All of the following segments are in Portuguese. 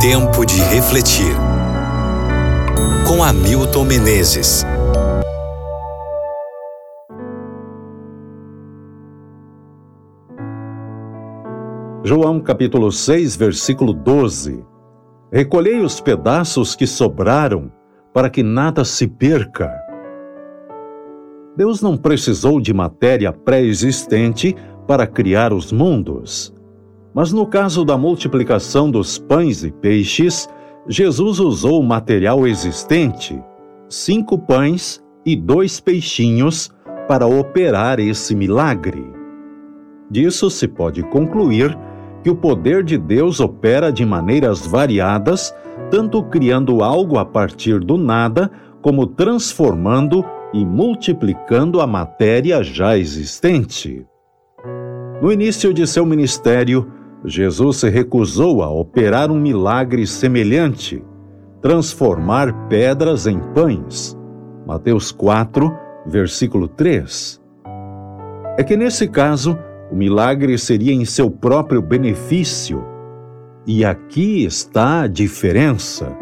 Tempo de refletir. Com Hamilton Menezes. João capítulo 6, versículo 12. Recolhei os pedaços que sobraram, para que nada se perca. Deus não precisou de matéria pré-existente para criar os mundos. Mas no caso da multiplicação dos pães e peixes, Jesus usou o material existente, cinco pães e dois peixinhos, para operar esse milagre. Disso se pode concluir que o poder de Deus opera de maneiras variadas, tanto criando algo a partir do nada, como transformando e multiplicando a matéria já existente. No início de seu ministério, Jesus se recusou a operar um milagre semelhante, transformar pedras em pães. Mateus 4, versículo 3. É que nesse caso, o milagre seria em seu próprio benefício. E aqui está a diferença.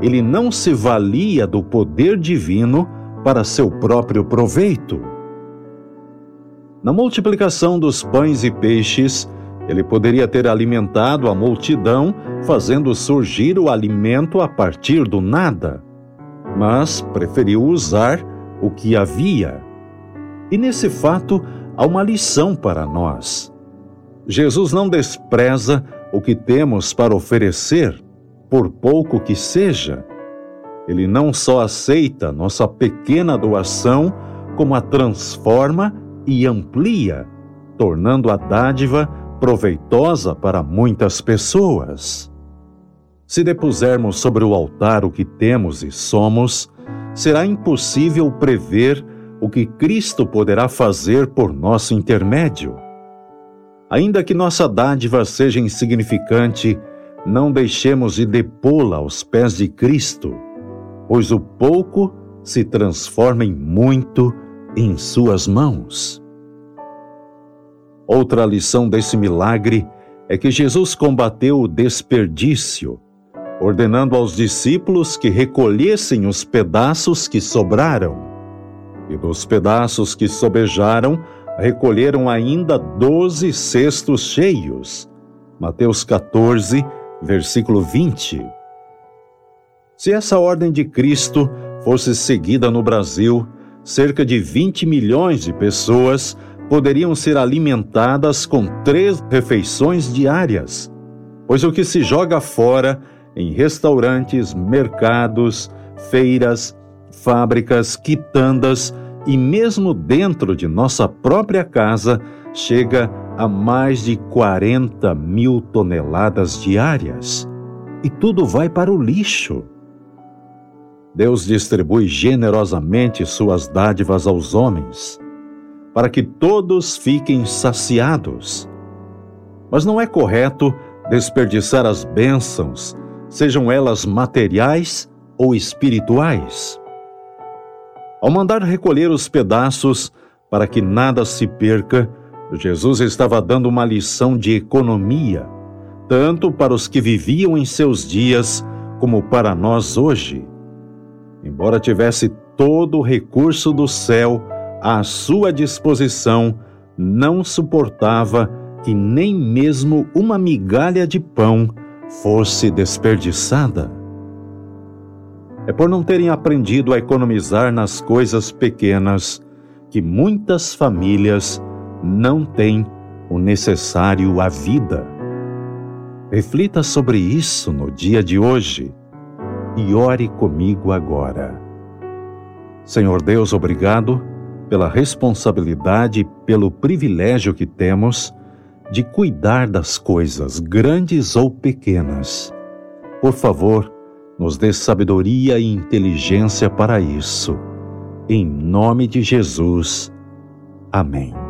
Ele não se valia do poder divino para seu próprio proveito. Na multiplicação dos pães e peixes, ele poderia ter alimentado a multidão, fazendo surgir o alimento a partir do nada, mas preferiu usar o que havia. E nesse fato há uma lição para nós. Jesus não despreza o que temos para oferecer, por pouco que seja. Ele não só aceita nossa pequena doação, como a transforma e amplia, tornando a dádiva proveitosa para muitas pessoas. Se depusermos sobre o altar o que temos e somos, será impossível prever o que Cristo poderá fazer por nosso intermédio. Ainda que nossa dádiva seja insignificante, não deixemos de depô-la aos pés de Cristo, pois o pouco se transforma em muito em Suas mãos. Outra lição desse milagre é que Jesus combateu o desperdício, ordenando aos discípulos que recolhessem os pedaços que sobraram. E dos pedaços que sobejaram, recolheram ainda doze cestos cheios. Mateus 14, versículo 20. Se essa ordem de Cristo fosse seguida no Brasil, cerca de 20 milhões de pessoas poderiam ser alimentadas com três refeições diárias, pois o que se joga fora em restaurantes, mercados, feiras, fábricas, quitandas e mesmo dentro de nossa própria casa chega a mais de 40 mil toneladas diárias. E tudo vai para o lixo. Deus distribui generosamente suas dádivas aos homens para que todos fiquem saciados. Mas não é correto desperdiçar as bênçãos, sejam elas materiais ou espirituais. Ao mandar recolher os pedaços para que nada se perca, Jesus estava dando uma lição de economia, tanto para os que viviam em seus dias como para nós hoje. Embora tivesse todo o recurso do céu, à sua disposição, não suportava que nem mesmo uma migalha de pão fosse desperdiçada. É por não terem aprendido a economizar nas coisas pequenas que muitas famílias não têm o necessário à vida. Reflita sobre isso no dia de hoje e ore comigo agora. Senhor Deus, obrigado pela responsabilidade e pelo privilégio que temos de cuidar das coisas, grandes ou pequenas. Por favor, nos dê sabedoria e inteligência para isso. Em nome de Jesus. Amém.